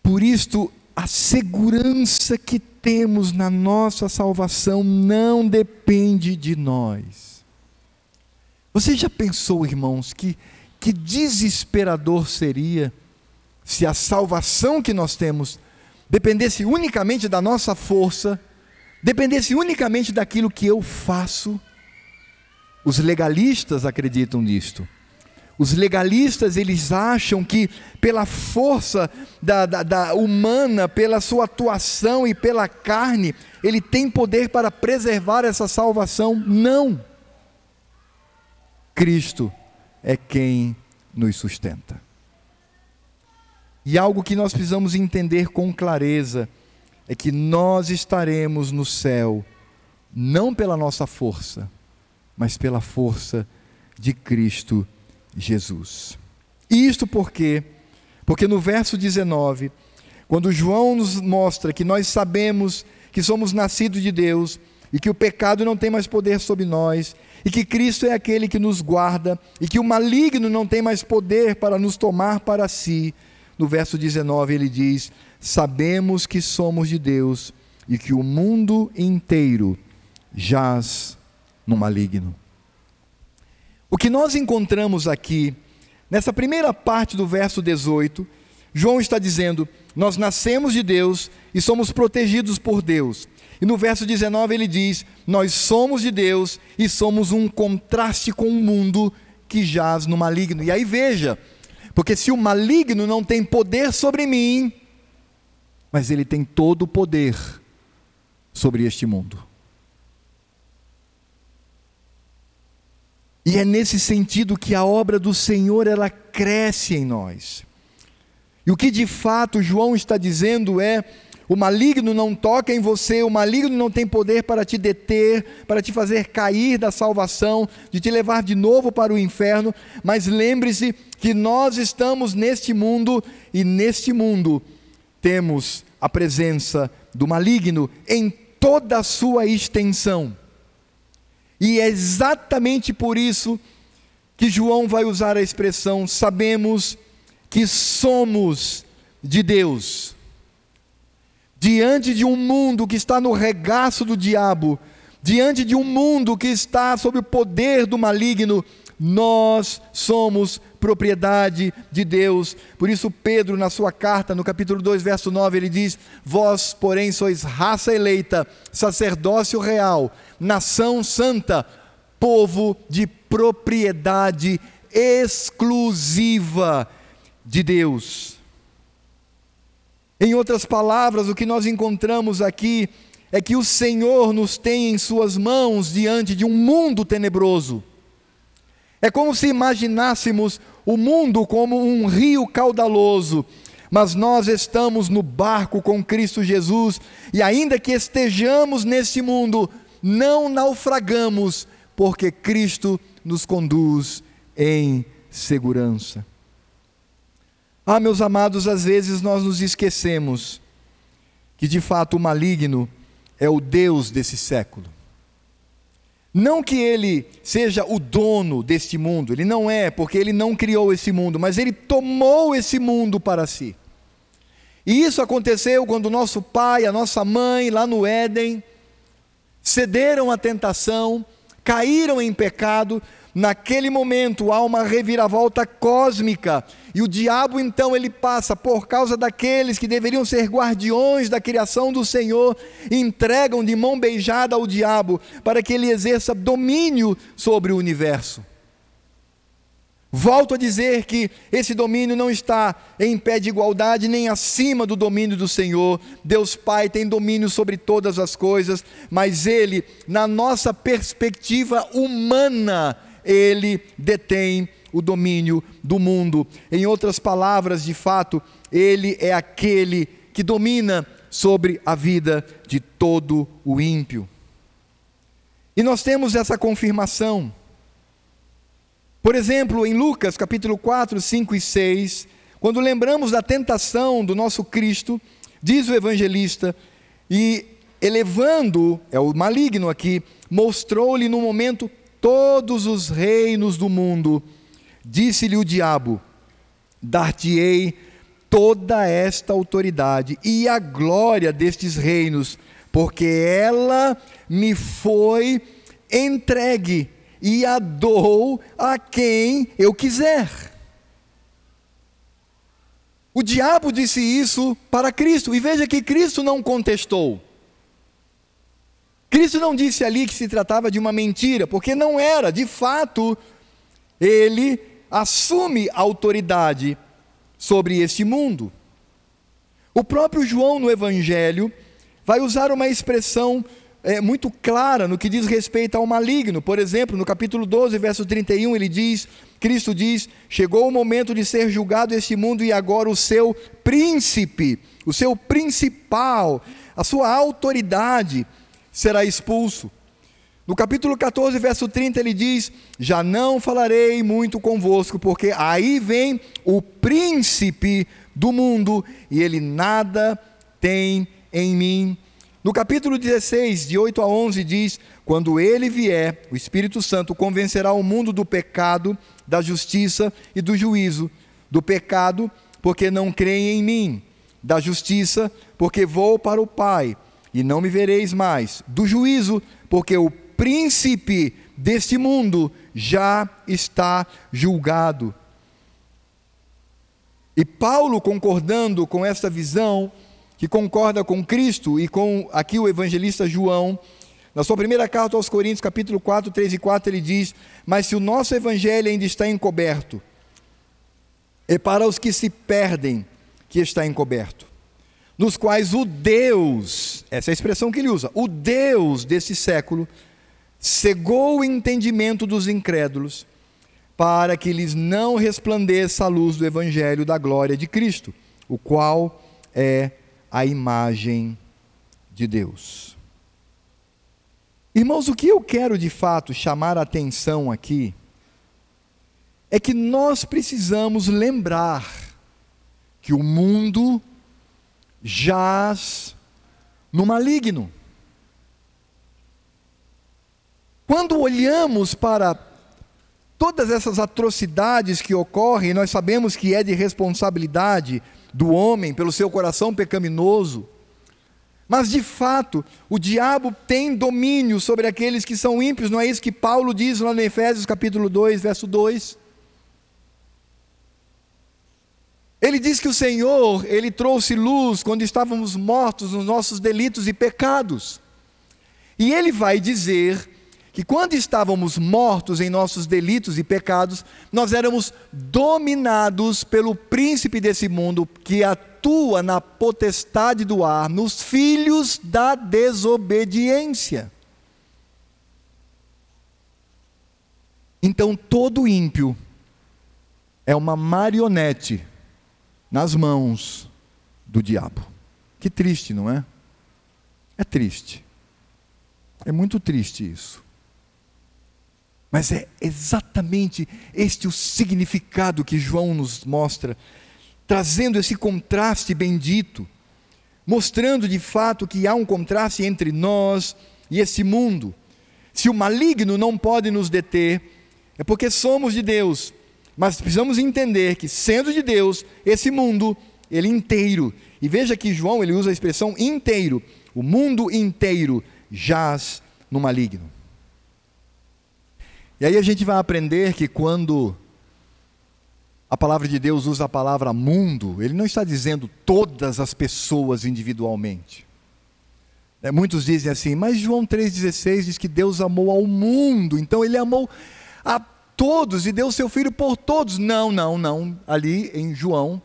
A: Por isto, a segurança que temos na nossa salvação não depende de nós. Você já pensou, irmãos, que, que desesperador seria se a salvação que nós temos dependesse unicamente da nossa força, dependesse unicamente daquilo que eu faço? Os legalistas acreditam nisto. Os legalistas eles acham que pela força da, da, da, humana, pela sua atuação e pela carne, ele tem poder para preservar essa salvação. Não. Cristo é quem nos sustenta. E algo que nós precisamos entender com clareza é que nós estaremos no céu não pela nossa força, mas pela força de Cristo Jesus. Isto porque, porque no verso 19, quando João nos mostra que nós sabemos que somos nascidos de Deus e que o pecado não tem mais poder sobre nós, e que Cristo é aquele que nos guarda, e que o maligno não tem mais poder para nos tomar para si, no verso 19 ele diz: Sabemos que somos de Deus e que o mundo inteiro jaz no maligno. O que nós encontramos aqui, nessa primeira parte do verso 18, João está dizendo: Nós nascemos de Deus e somos protegidos por Deus. E no verso 19 ele diz: Nós somos de Deus e somos um contraste com o mundo que jaz no maligno. E aí veja, porque se o maligno não tem poder sobre mim, mas ele tem todo o poder sobre este mundo. E é nesse sentido que a obra do Senhor ela cresce em nós. E o que de fato João está dizendo é: o maligno não toca em você, o maligno não tem poder para te deter, para te fazer cair da salvação, de te levar de novo para o inferno, mas lembre-se que nós estamos neste mundo e neste mundo temos a presença do maligno em toda a sua extensão. E é exatamente por isso que João vai usar a expressão: sabemos que somos de Deus. Diante de um mundo que está no regaço do diabo, diante de um mundo que está sob o poder do maligno, nós somos propriedade de Deus. Por isso, Pedro, na sua carta, no capítulo 2, verso 9, ele diz: Vós, porém, sois raça eleita, sacerdócio real, nação santa, povo de propriedade exclusiva de Deus. Em outras palavras, o que nós encontramos aqui é que o Senhor nos tem em Suas mãos diante de um mundo tenebroso. É como se imaginássemos o mundo como um rio caudaloso, mas nós estamos no barco com Cristo Jesus, e ainda que estejamos nesse mundo, não naufragamos, porque Cristo nos conduz em segurança. Ah, meus amados, às vezes nós nos esquecemos que de fato o maligno é o Deus desse século. Não que ele seja o dono deste mundo, ele não é, porque ele não criou esse mundo, mas ele tomou esse mundo para si. E isso aconteceu quando nosso pai, a nossa mãe, lá no Éden, cederam à tentação, caíram em pecado, Naquele momento há uma reviravolta cósmica, e o diabo então ele passa por causa daqueles que deveriam ser guardiões da criação do Senhor, entregam de mão beijada ao diabo para que ele exerça domínio sobre o universo. Volto a dizer que esse domínio não está em pé de igualdade nem acima do domínio do Senhor. Deus Pai tem domínio sobre todas as coisas, mas Ele, na nossa perspectiva humana, ele detém o domínio do mundo. Em outras palavras, de fato, ele é aquele que domina sobre a vida de todo o ímpio. E nós temos essa confirmação. Por exemplo, em Lucas capítulo 4, 5 e 6, quando lembramos da tentação do nosso Cristo, diz o evangelista, e elevando, é o maligno aqui, mostrou-lhe no momento todos os reinos do mundo. Disse-lhe o diabo: Dar-te-ei toda esta autoridade e a glória destes reinos, porque ela me foi entregue e a dou a quem eu quiser. O diabo disse isso para Cristo, e veja que Cristo não contestou. Cristo não disse ali que se tratava de uma mentira, porque não era, de fato, ele assume autoridade sobre este mundo. O próprio João no Evangelho vai usar uma expressão é, muito clara no que diz respeito ao maligno. Por exemplo, no capítulo 12, verso 31, ele diz: Cristo diz: Chegou o momento de ser julgado este mundo e agora o seu príncipe, o seu principal, a sua autoridade será expulso. No capítulo 14, verso 30, ele diz: Já não falarei muito convosco, porque aí vem o príncipe do mundo e ele nada tem em mim. No capítulo 16, de 8 a 11, diz: Quando ele vier, o Espírito Santo convencerá o mundo do pecado, da justiça e do juízo. Do pecado, porque não creem em mim. Da justiça, porque vou para o Pai e não me vereis mais. Do juízo, porque o príncipe deste mundo já está julgado. E Paulo, concordando com esta visão, que concorda com Cristo e com aqui o evangelista João, na sua primeira carta aos Coríntios, capítulo 4, 3 e 4, ele diz: Mas se o nosso evangelho ainda está encoberto, é para os que se perdem que está encoberto nos quais o Deus, essa é a expressão que ele usa, o Deus desse século, cegou o entendimento dos incrédulos, para que lhes não resplandeça a luz do Evangelho da glória de Cristo, o qual é a imagem de Deus. Irmãos, o que eu quero de fato chamar a atenção aqui é que nós precisamos lembrar que o mundo jaz no maligno. Quando olhamos para todas essas atrocidades que ocorrem, nós sabemos que é de responsabilidade do homem pelo seu coração pecaminoso. Mas de fato, o diabo tem domínio sobre aqueles que são ímpios, não é isso que Paulo diz lá no Efésios capítulo 2, verso 2? Ele diz que o Senhor, ele trouxe luz quando estávamos mortos nos nossos delitos e pecados. E ele vai dizer que quando estávamos mortos em nossos delitos e pecados, nós éramos dominados pelo príncipe desse mundo que atua na potestade do ar, nos filhos da desobediência. Então todo ímpio é uma marionete nas mãos do diabo. Que triste, não é? É triste. É muito triste isso. Mas é exatamente este o significado que João nos mostra, trazendo esse contraste bendito, mostrando de fato que há um contraste entre nós e esse mundo. Se o maligno não pode nos deter, é porque somos de Deus mas precisamos entender que, sendo de Deus, esse mundo, ele inteiro, e veja que João ele usa a expressão inteiro, o mundo inteiro jaz no maligno. E aí a gente vai aprender que quando a palavra de Deus usa a palavra mundo, ele não está dizendo todas as pessoas individualmente. É, muitos dizem assim, mas João 3,16 diz que Deus amou ao mundo, então ele amou a todos e deu seu filho por todos. Não, não, não. Ali em João,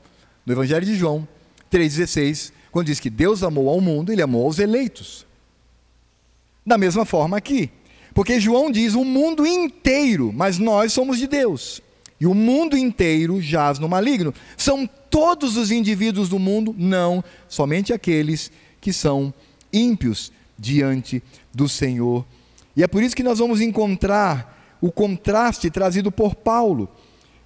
A: no Evangelho de João 3,16, quando diz que Deus amou ao mundo, ele amou aos eleitos. Da mesma forma aqui. Porque João diz o mundo inteiro, mas nós somos de Deus. E o mundo inteiro jaz no maligno. São todos os indivíduos do mundo? Não, somente aqueles que são ímpios diante do Senhor. E é por isso que nós vamos encontrar o contraste trazido por Paulo.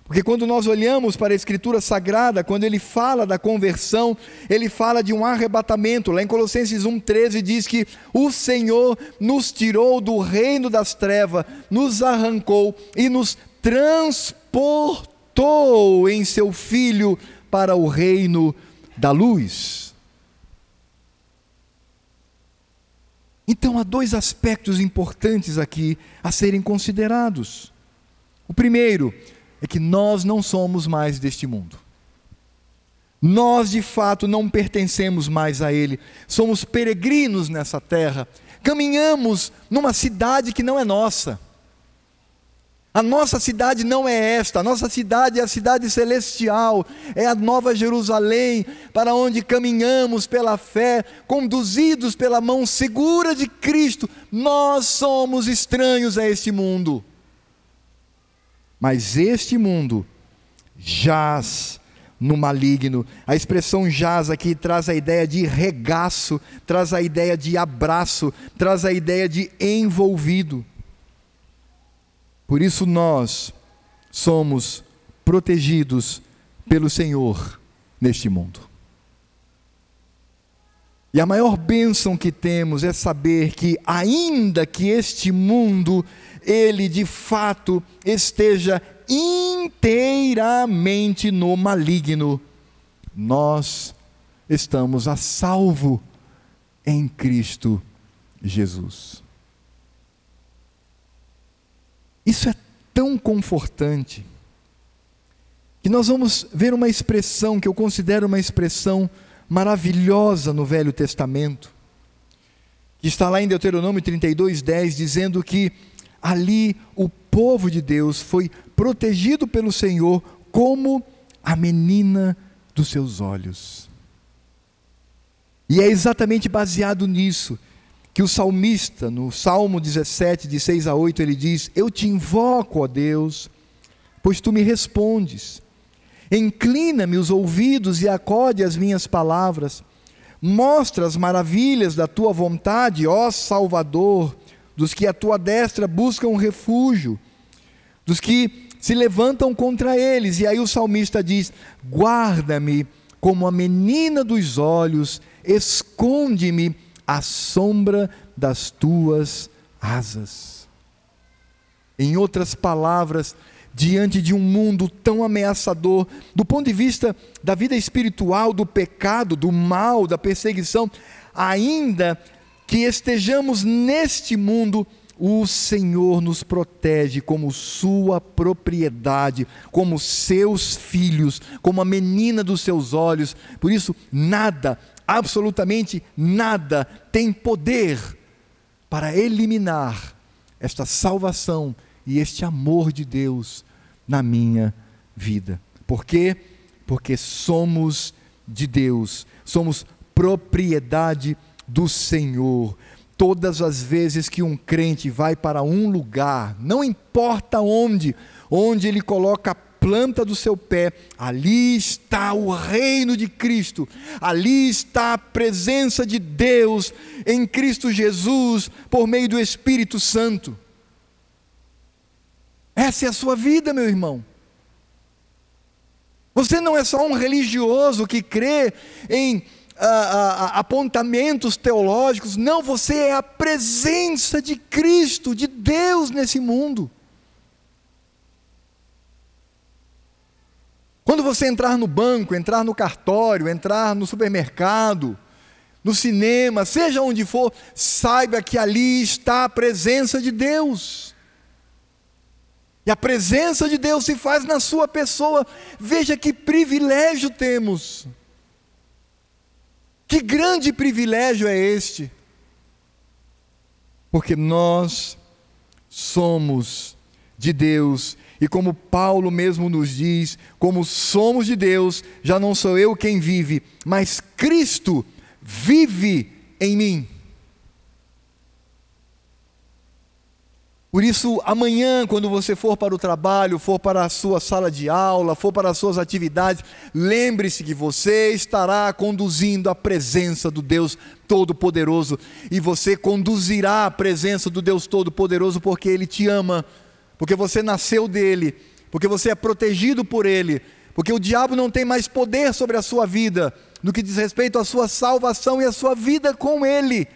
A: Porque quando nós olhamos para a Escritura Sagrada, quando ele fala da conversão, ele fala de um arrebatamento. Lá em Colossenses 1,13 diz que o Senhor nos tirou do reino das trevas, nos arrancou e nos transportou em seu Filho para o reino da luz. Então há dois aspectos importantes aqui a serem considerados. O primeiro é que nós não somos mais deste mundo. Nós de fato não pertencemos mais a Ele, somos peregrinos nessa terra, caminhamos numa cidade que não é nossa. A nossa cidade não é esta, a nossa cidade é a cidade celestial, é a nova Jerusalém, para onde caminhamos pela fé, conduzidos pela mão segura de Cristo. Nós somos estranhos a este mundo. Mas este mundo jaz no maligno. A expressão jaz aqui traz a ideia de regaço, traz a ideia de abraço, traz a ideia de envolvido. Por isso nós somos protegidos pelo Senhor neste mundo. E a maior bênção que temos é saber que, ainda que este mundo, ele de fato esteja inteiramente no maligno, nós estamos a salvo em Cristo Jesus. Isso é tão confortante que nós vamos ver uma expressão que eu considero uma expressão maravilhosa no Velho Testamento, que está lá em Deuteronômio 32, 10, dizendo que ali o povo de Deus foi protegido pelo Senhor como a menina dos seus olhos. E é exatamente baseado nisso que o salmista, no Salmo 17, de 6 a 8, ele diz: Eu te invoco, ó Deus, pois tu me respondes. Inclina-me os ouvidos e acode as minhas palavras. Mostra as maravilhas da tua vontade, ó Salvador, dos que a tua destra buscam refúgio, dos que se levantam contra eles. E aí o salmista diz: Guarda-me como a menina dos olhos, esconde-me à sombra das tuas asas. Em outras palavras, diante de um mundo tão ameaçador, do ponto de vista da vida espiritual, do pecado, do mal, da perseguição, ainda que estejamos neste mundo, o Senhor nos protege como sua propriedade, como seus filhos, como a menina dos seus olhos. Por isso, nada, absolutamente nada, tem poder para eliminar esta salvação e este amor de Deus na minha vida. Por quê? Porque somos de Deus, somos propriedade do Senhor. Todas as vezes que um crente vai para um lugar, não importa onde, onde ele coloca a planta do seu pé, ali está o reino de Cristo, ali está a presença de Deus em Cristo Jesus por meio do Espírito Santo. Essa é a sua vida, meu irmão. Você não é só um religioso que crê em ah, ah, ah, apontamentos teológicos, não, você é a presença de Cristo, de Deus nesse mundo. Quando você entrar no banco, entrar no cartório, entrar no supermercado, no cinema, seja onde for, saiba que ali está a presença de Deus. E a presença de Deus se faz na sua pessoa. Veja que privilégio temos. Que grande privilégio é este. Porque nós somos de Deus. E como Paulo mesmo nos diz, como somos de Deus, já não sou eu quem vive, mas Cristo vive em mim. Por isso, amanhã, quando você for para o trabalho, for para a sua sala de aula, for para as suas atividades, lembre-se que você estará conduzindo a presença do Deus Todo-Poderoso. E você conduzirá a presença do Deus Todo-Poderoso porque Ele te ama, porque você nasceu dele, porque você é protegido por Ele, porque o diabo não tem mais poder sobre a sua vida no que diz respeito à sua salvação e à sua vida com Ele,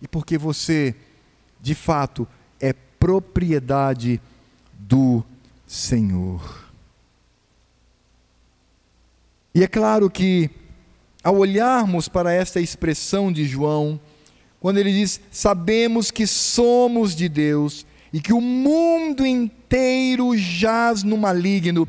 A: e porque você, de fato, propriedade do Senhor. E é claro que, ao olharmos para esta expressão de João, quando ele diz: Sabemos que somos de Deus e que o mundo inteiro jaz no maligno,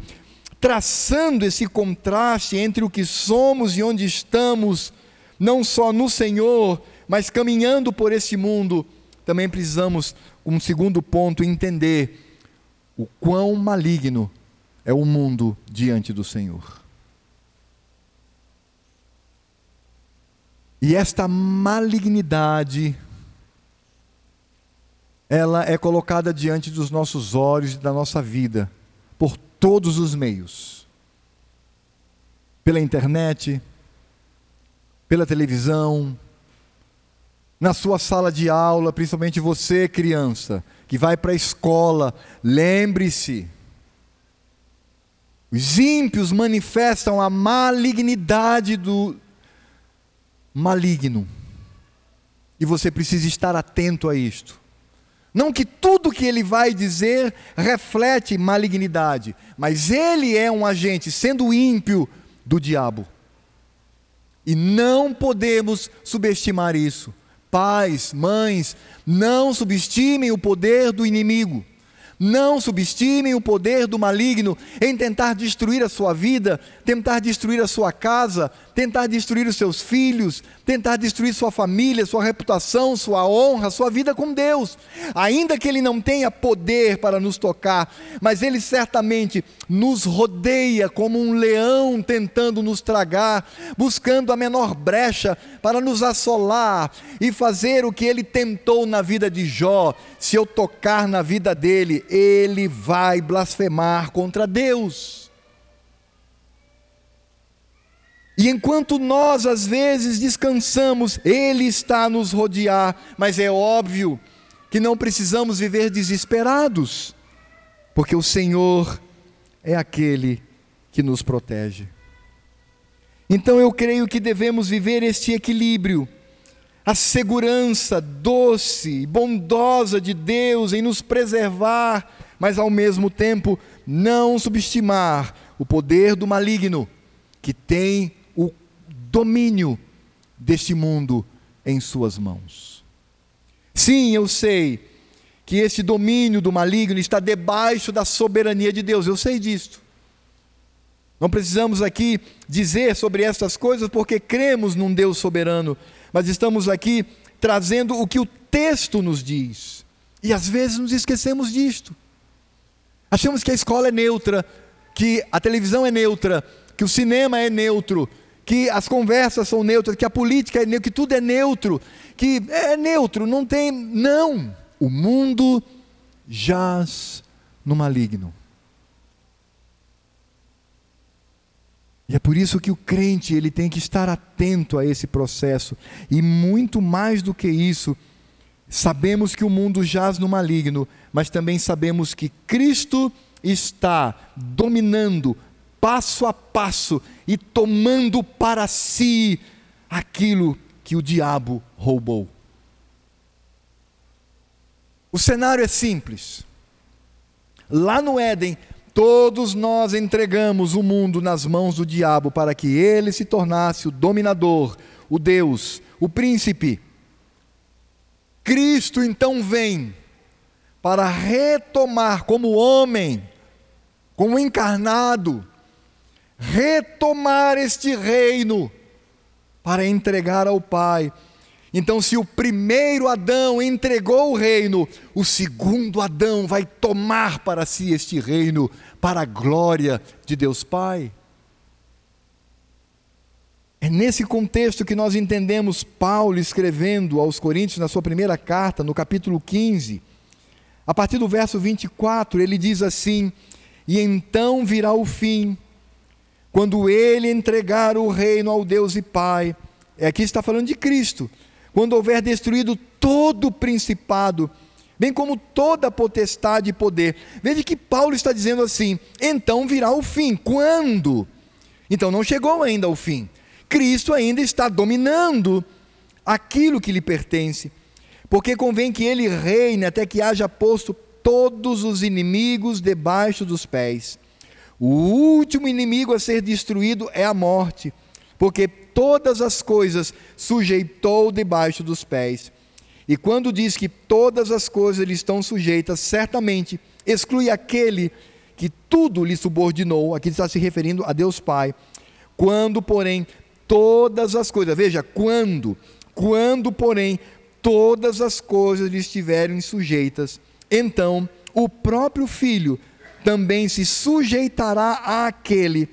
A: traçando esse contraste entre o que somos e onde estamos, não só no Senhor, mas caminhando por esse mundo, também precisamos um segundo ponto, entender o quão maligno é o mundo diante do Senhor. E esta malignidade, ela é colocada diante dos nossos olhos e da nossa vida, por todos os meios pela internet, pela televisão, na sua sala de aula, principalmente você, criança, que vai para a escola, lembre-se. Os ímpios manifestam a malignidade do maligno. E você precisa estar atento a isto. Não que tudo que ele vai dizer reflete malignidade, mas ele é um agente, sendo ímpio, do diabo. E não podemos subestimar isso. Pais, mães, não subestimem o poder do inimigo. Não subestimem o poder do maligno em tentar destruir a sua vida, tentar destruir a sua casa, tentar destruir os seus filhos, tentar destruir sua família, sua reputação, sua honra, sua vida com Deus. Ainda que ele não tenha poder para nos tocar, mas ele certamente nos rodeia como um leão tentando nos tragar, buscando a menor brecha para nos assolar e fazer o que ele tentou na vida de Jó. Se eu tocar na vida dele, ele vai blasfemar contra Deus. E enquanto nós às vezes descansamos, Ele está a nos rodear, mas é óbvio que não precisamos viver desesperados, porque o Senhor é aquele que nos protege. Então eu creio que devemos viver este equilíbrio, a segurança doce e bondosa de Deus em nos preservar, mas ao mesmo tempo não subestimar o poder do maligno que tem domínio deste mundo em suas mãos. Sim, eu sei que esse domínio do maligno está debaixo da soberania de Deus, eu sei disto. Não precisamos aqui dizer sobre estas coisas porque cremos num Deus soberano, mas estamos aqui trazendo o que o texto nos diz. E às vezes nos esquecemos disto. Achamos que a escola é neutra, que a televisão é neutra, que o cinema é neutro, que as conversas são neutras, que a política é neutra, que tudo é neutro, que é neutro, não tem. Não! O mundo jaz no maligno. E é por isso que o crente ele tem que estar atento a esse processo. E muito mais do que isso, sabemos que o mundo jaz no maligno, mas também sabemos que Cristo está dominando passo a passo e tomando para si aquilo que o diabo roubou. O cenário é simples. Lá no Éden, Todos nós entregamos o mundo nas mãos do diabo para que ele se tornasse o dominador, o Deus, o príncipe. Cristo então vem para retomar como homem, como encarnado, retomar este reino para entregar ao Pai então, se o primeiro Adão entregou o reino, o segundo Adão vai tomar para si este reino, para a glória de Deus Pai. É nesse contexto que nós entendemos Paulo escrevendo aos Coríntios na sua primeira carta, no capítulo 15, a partir do verso 24, ele diz assim: E então virá o fim, quando ele entregar o reino ao Deus e Pai. É aqui está falando de Cristo quando houver destruído todo o principado, bem como toda a potestade e poder. Veja que Paulo está dizendo assim: então virá o fim. Quando? Então não chegou ainda ao fim. Cristo ainda está dominando aquilo que lhe pertence, porque convém que ele reine até que haja posto todos os inimigos debaixo dos pés. O último inimigo a ser destruído é a morte, porque todas as coisas sujeitou debaixo dos pés. E quando diz que todas as coisas lhe estão sujeitas, certamente exclui aquele que tudo lhe subordinou, aqui está se referindo a Deus Pai. Quando, porém, todas as coisas, veja, quando, quando, porém, todas as coisas lhe estiverem sujeitas, então o próprio Filho também se sujeitará àquele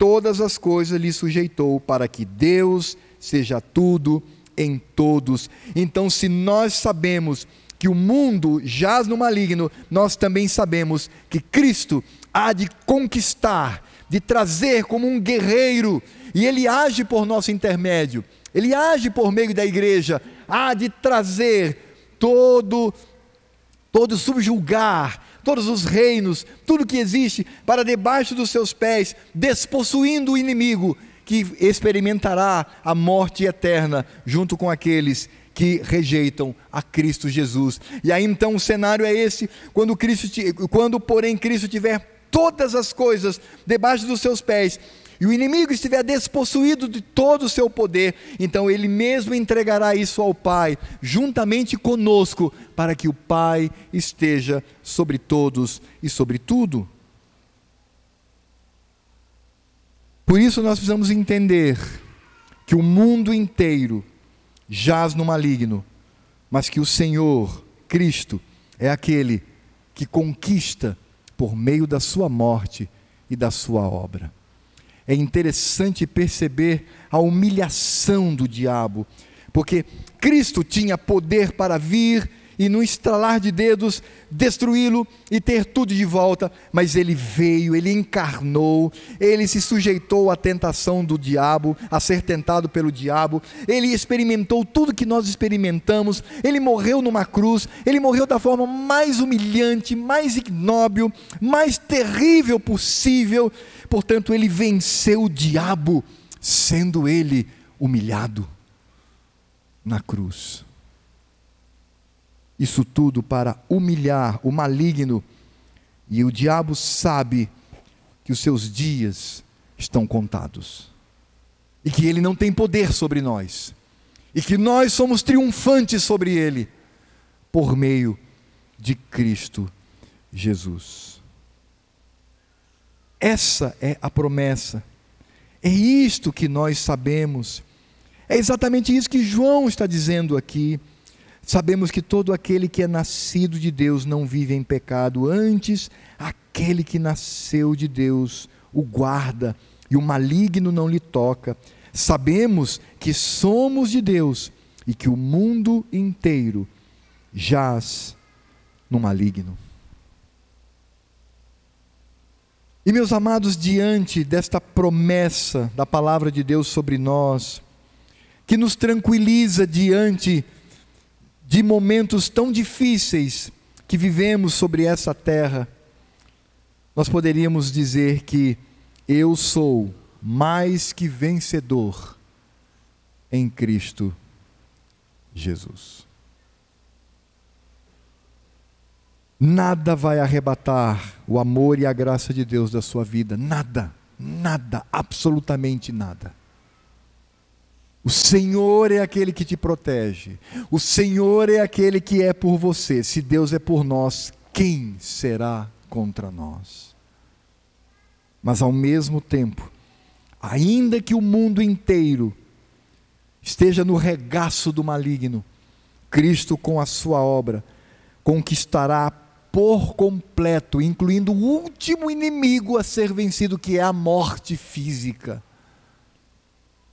A: todas as coisas lhe sujeitou para que Deus seja tudo em todos. Então, se nós sabemos que o mundo jaz no maligno, nós também sabemos que Cristo há de conquistar, de trazer como um guerreiro, e ele age por nosso intermédio, ele age por meio da igreja, há de trazer todo todo subjulgar todos os reinos, tudo que existe, para debaixo dos seus pés, despossuindo o inimigo, que experimentará a morte eterna junto com aqueles que rejeitam a Cristo Jesus. E aí então o cenário é esse, quando Cristo quando porém Cristo tiver todas as coisas debaixo dos seus pés, e o inimigo estiver despossuído de todo o seu poder, então ele mesmo entregará isso ao Pai, juntamente conosco, para que o Pai esteja sobre todos e sobre tudo. Por isso nós precisamos entender que o mundo inteiro jaz no maligno, mas que o Senhor, Cristo, é aquele que conquista por meio da sua morte e da sua obra é interessante perceber a humilhação do diabo, porque Cristo tinha poder para vir e, no estralar de dedos, destruí-lo e ter tudo de volta. Mas ele veio, ele encarnou, ele se sujeitou à tentação do diabo, a ser tentado pelo diabo. Ele experimentou tudo que nós experimentamos. Ele morreu numa cruz, ele morreu da forma mais humilhante, mais ignóbil, mais terrível possível. Portanto, ele venceu o diabo, sendo ele humilhado na cruz. Isso tudo para humilhar o maligno, e o diabo sabe que os seus dias estão contados, e que ele não tem poder sobre nós, e que nós somos triunfantes sobre ele, por meio de Cristo Jesus. Essa é a promessa, é isto que nós sabemos é exatamente isso que João está dizendo aqui. Sabemos que todo aquele que é nascido de Deus não vive em pecado, antes, aquele que nasceu de Deus o guarda e o maligno não lhe toca. Sabemos que somos de Deus e que o mundo inteiro jaz no maligno. E meus amados, diante desta promessa da palavra de Deus sobre nós, que nos tranquiliza diante de momentos tão difíceis que vivemos sobre essa terra, nós poderíamos dizer que eu sou mais que vencedor em Cristo Jesus. Nada vai arrebatar o amor e a graça de Deus da sua vida, nada, nada, absolutamente nada. O Senhor é aquele que te protege. O Senhor é aquele que é por você. Se Deus é por nós, quem será contra nós? Mas ao mesmo tempo, ainda que o mundo inteiro esteja no regaço do maligno, Cristo, com a sua obra, conquistará por completo, incluindo o último inimigo a ser vencido, que é a morte física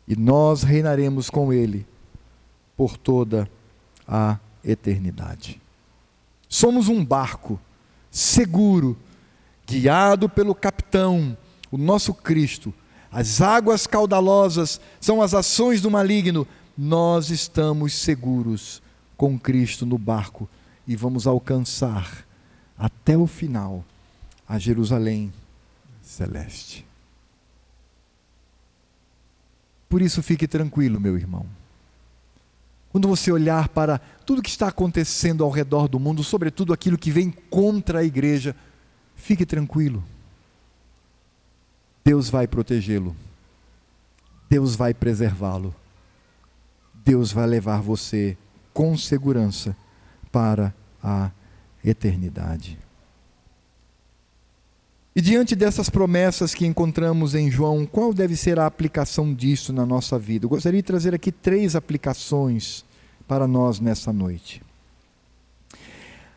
A: e nós reinaremos com Ele por toda a eternidade. Somos um barco seguro, guiado pelo capitão, o nosso Cristo. As águas caudalosas são as ações do maligno. Nós estamos seguros com Cristo no barco e vamos alcançar até o final a Jerusalém celeste. Por isso, fique tranquilo, meu irmão. Quando você olhar para tudo que está acontecendo ao redor do mundo, sobretudo aquilo que vem contra a igreja, fique tranquilo. Deus vai protegê-lo. Deus vai preservá-lo. Deus vai levar você com segurança para a eternidade. E diante dessas promessas que encontramos em João, qual deve ser a aplicação disso na nossa vida? Eu gostaria de trazer aqui três aplicações para nós nessa noite.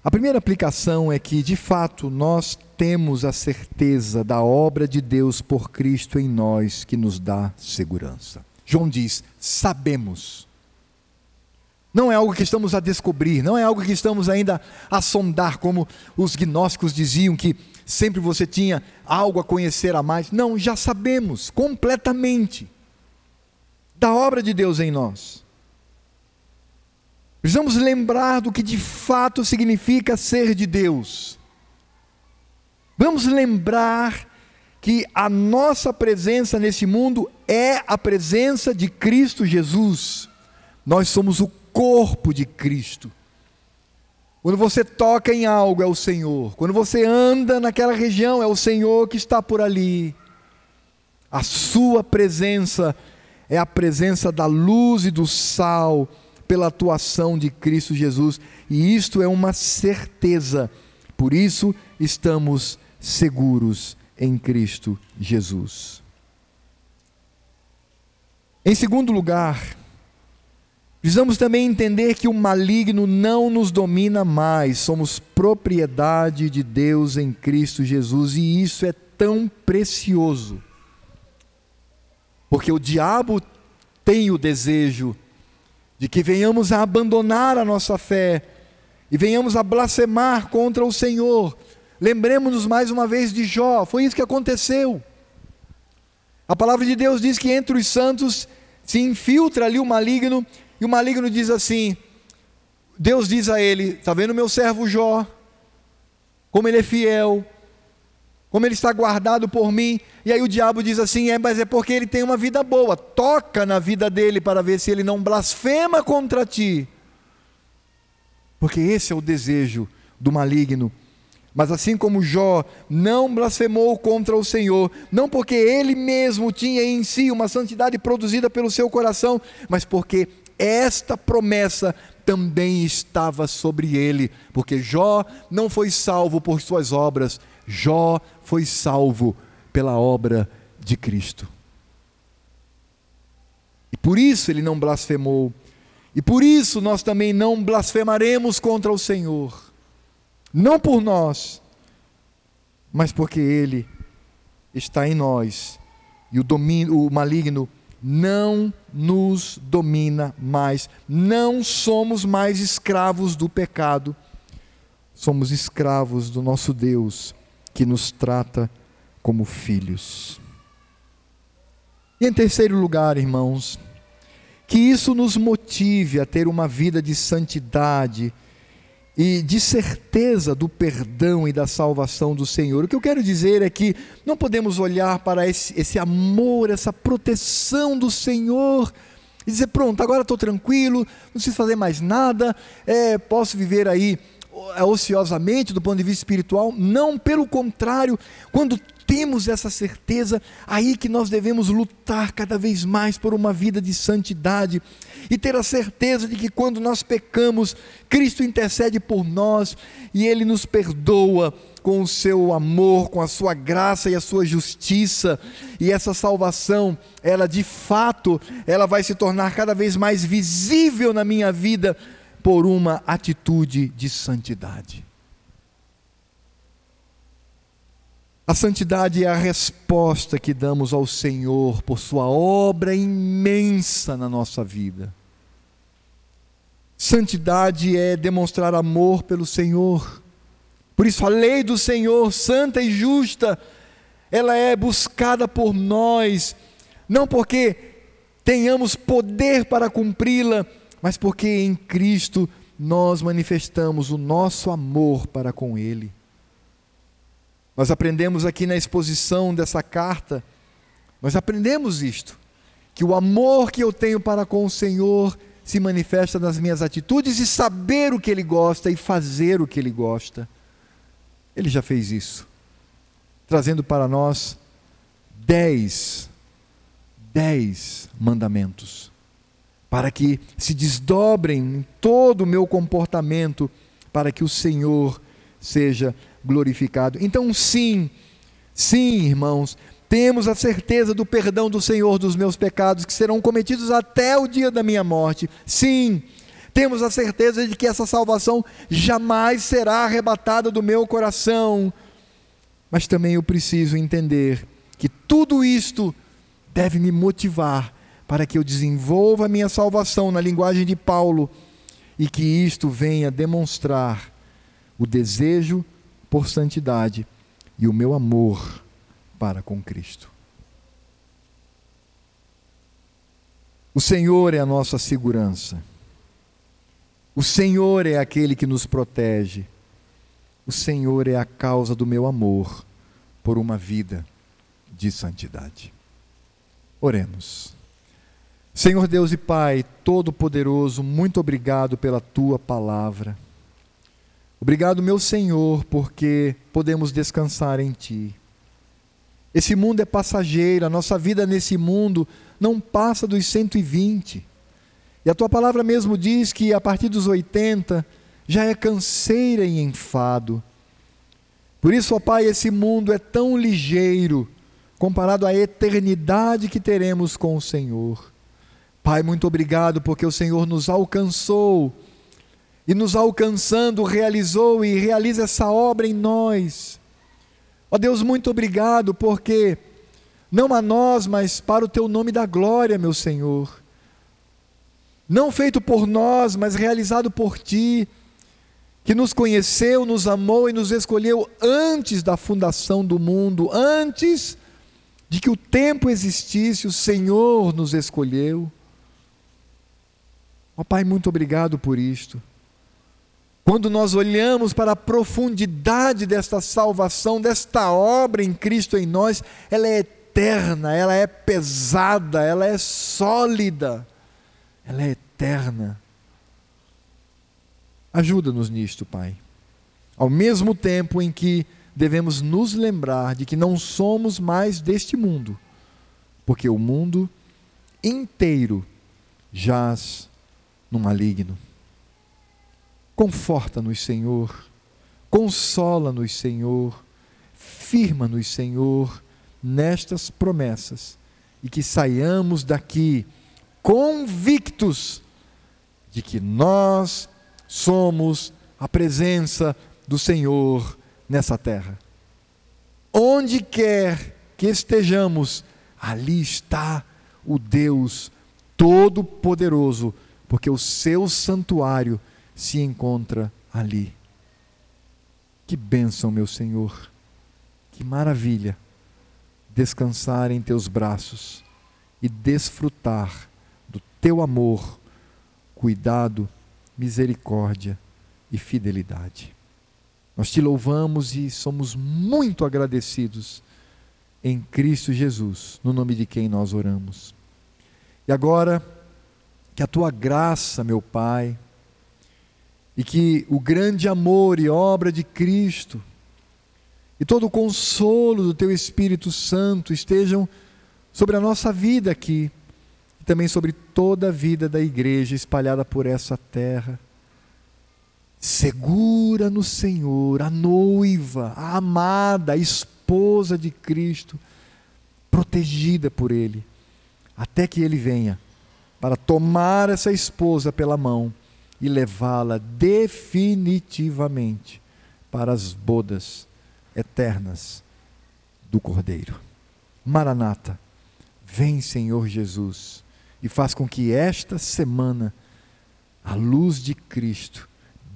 A: A primeira aplicação é que, de fato, nós temos a certeza da obra de Deus por Cristo em nós que nos dá segurança. João diz: sabemos. Não é algo que estamos a descobrir, não é algo que estamos ainda a sondar, como os gnósticos diziam que sempre você tinha algo a conhecer a mais. Não, já sabemos completamente da obra de Deus em nós. Precisamos lembrar do que de fato significa ser de Deus. Vamos lembrar que a nossa presença nesse mundo é a presença de Cristo Jesus. Nós somos o corpo de Cristo. Quando você toca em algo, é o Senhor. Quando você anda naquela região, é o Senhor que está por ali. A sua presença é a presença da luz e do sal pela atuação de Cristo Jesus, e isto é uma certeza. Por isso estamos seguros em Cristo Jesus. Em segundo lugar, Precisamos também entender que o maligno não nos domina mais, somos propriedade de Deus em Cristo Jesus, e isso é tão precioso. Porque o diabo tem o desejo de que venhamos a abandonar a nossa fé, e venhamos a blasfemar contra o Senhor. Lembremos-nos mais uma vez de Jó, foi isso que aconteceu. A palavra de Deus diz que entre os santos se infiltra ali o maligno, e o maligno diz assim: Deus diz a ele: Está vendo meu servo Jó? Como ele é fiel, como ele está guardado por mim. E aí o diabo diz assim: É, mas é porque ele tem uma vida boa. Toca na vida dele para ver se ele não blasfema contra ti. Porque esse é o desejo do maligno. Mas assim como Jó não blasfemou contra o Senhor, não porque ele mesmo tinha em si uma santidade produzida pelo seu coração, mas porque esta promessa também estava sobre ele, porque Jó não foi salvo por suas obras, Jó foi salvo pela obra de Cristo. E por isso ele não blasfemou, e por isso nós também não blasfemaremos contra o Senhor, não por nós, mas porque Ele está em nós e o, domínio, o maligno não nos domina mais, não somos mais escravos do pecado, somos escravos do nosso Deus que nos trata como filhos. E em terceiro lugar, irmãos, que isso nos motive a ter uma vida de santidade e de certeza do perdão e da salvação do Senhor. O que eu quero dizer é que não podemos olhar para esse, esse amor, essa proteção do Senhor e dizer: pronto, agora estou tranquilo, não preciso fazer mais nada, é, posso viver aí ociosamente do ponto de vista espiritual. Não, pelo contrário, quando temos essa certeza, aí que nós devemos lutar cada vez mais por uma vida de santidade e ter a certeza de que quando nós pecamos, Cristo intercede por nós e Ele nos perdoa com o seu amor, com a sua graça e a sua justiça, e essa salvação, ela de fato, ela vai se tornar cada vez mais visível na minha vida por uma atitude de santidade. A santidade é a resposta que damos ao Senhor por Sua obra imensa na nossa vida. Santidade é demonstrar amor pelo Senhor. Por isso, a lei do Senhor, santa e justa, ela é buscada por nós, não porque tenhamos poder para cumpri-la, mas porque em Cristo nós manifestamos o nosso amor para com Ele. Nós aprendemos aqui na exposição dessa carta, nós aprendemos isto, que o amor que eu tenho para com o Senhor se manifesta nas minhas atitudes e saber o que Ele gosta e fazer o que Ele gosta. Ele já fez isso, trazendo para nós dez, dez mandamentos, para que se desdobrem em todo o meu comportamento, para que o Senhor seja glorificado. Então, sim, sim, irmãos, temos a certeza do perdão do Senhor dos meus pecados que serão cometidos até o dia da minha morte. Sim, temos a certeza de que essa salvação jamais será arrebatada do meu coração. Mas também eu preciso entender que tudo isto deve me motivar para que eu desenvolva a minha salvação na linguagem de Paulo e que isto venha demonstrar o desejo por santidade e o meu amor para com Cristo. O Senhor é a nossa segurança. O Senhor é aquele que nos protege. O Senhor é a causa do meu amor por uma vida de santidade. Oremos. Senhor Deus e Pai Todo-Poderoso, muito obrigado pela tua palavra. Obrigado, meu Senhor, porque podemos descansar em Ti. Esse mundo é passageiro, a nossa vida nesse mundo não passa dos 120. E a tua palavra mesmo diz que a partir dos 80 já é canseira e enfado. Por isso, ó Pai, esse mundo é tão ligeiro comparado à eternidade que teremos com o Senhor. Pai, muito obrigado porque o Senhor nos alcançou e nos alcançando, realizou e realiza essa obra em nós. Ó Deus, muito obrigado, porque não a nós, mas para o teu nome da glória, meu Senhor. Não feito por nós, mas realizado por ti. que nos conheceu, nos amou e nos escolheu antes da fundação do mundo, antes de que o tempo existisse, o Senhor nos escolheu. Ó Pai, muito obrigado por isto. Quando nós olhamos para a profundidade desta salvação, desta obra em Cristo em nós, ela é eterna, ela é pesada, ela é sólida, ela é eterna. Ajuda-nos nisto, Pai. Ao mesmo tempo em que devemos nos lembrar de que não somos mais deste mundo, porque o mundo inteiro jaz no maligno. Conforta-nos, Senhor, consola-nos, Senhor, firma-nos, Senhor, nestas promessas. E que saiamos daqui convictos de que nós somos a presença do Senhor nessa terra. Onde quer que estejamos, ali está o Deus Todo-Poderoso, porque o seu santuário se encontra ali. Que bênção, meu Senhor, que maravilha descansar em teus braços e desfrutar do teu amor, cuidado, misericórdia e fidelidade. Nós te louvamos e somos muito agradecidos em Cristo Jesus, no nome de quem nós oramos. E agora, que a tua graça, meu Pai, e que o grande amor e obra de Cristo, e todo o consolo do teu Espírito Santo estejam sobre a nossa vida aqui, e também sobre toda a vida da igreja espalhada por essa terra. Segura no Senhor, a noiva, a amada, a esposa de Cristo, protegida por Ele, até que Ele venha para tomar essa esposa pela mão e levá-la definitivamente para as bodas eternas do Cordeiro. Maranata, vem Senhor Jesus e faz com que esta semana a luz de Cristo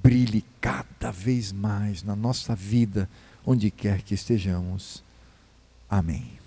A: brilhe cada vez mais na nossa vida, onde quer que estejamos. Amém.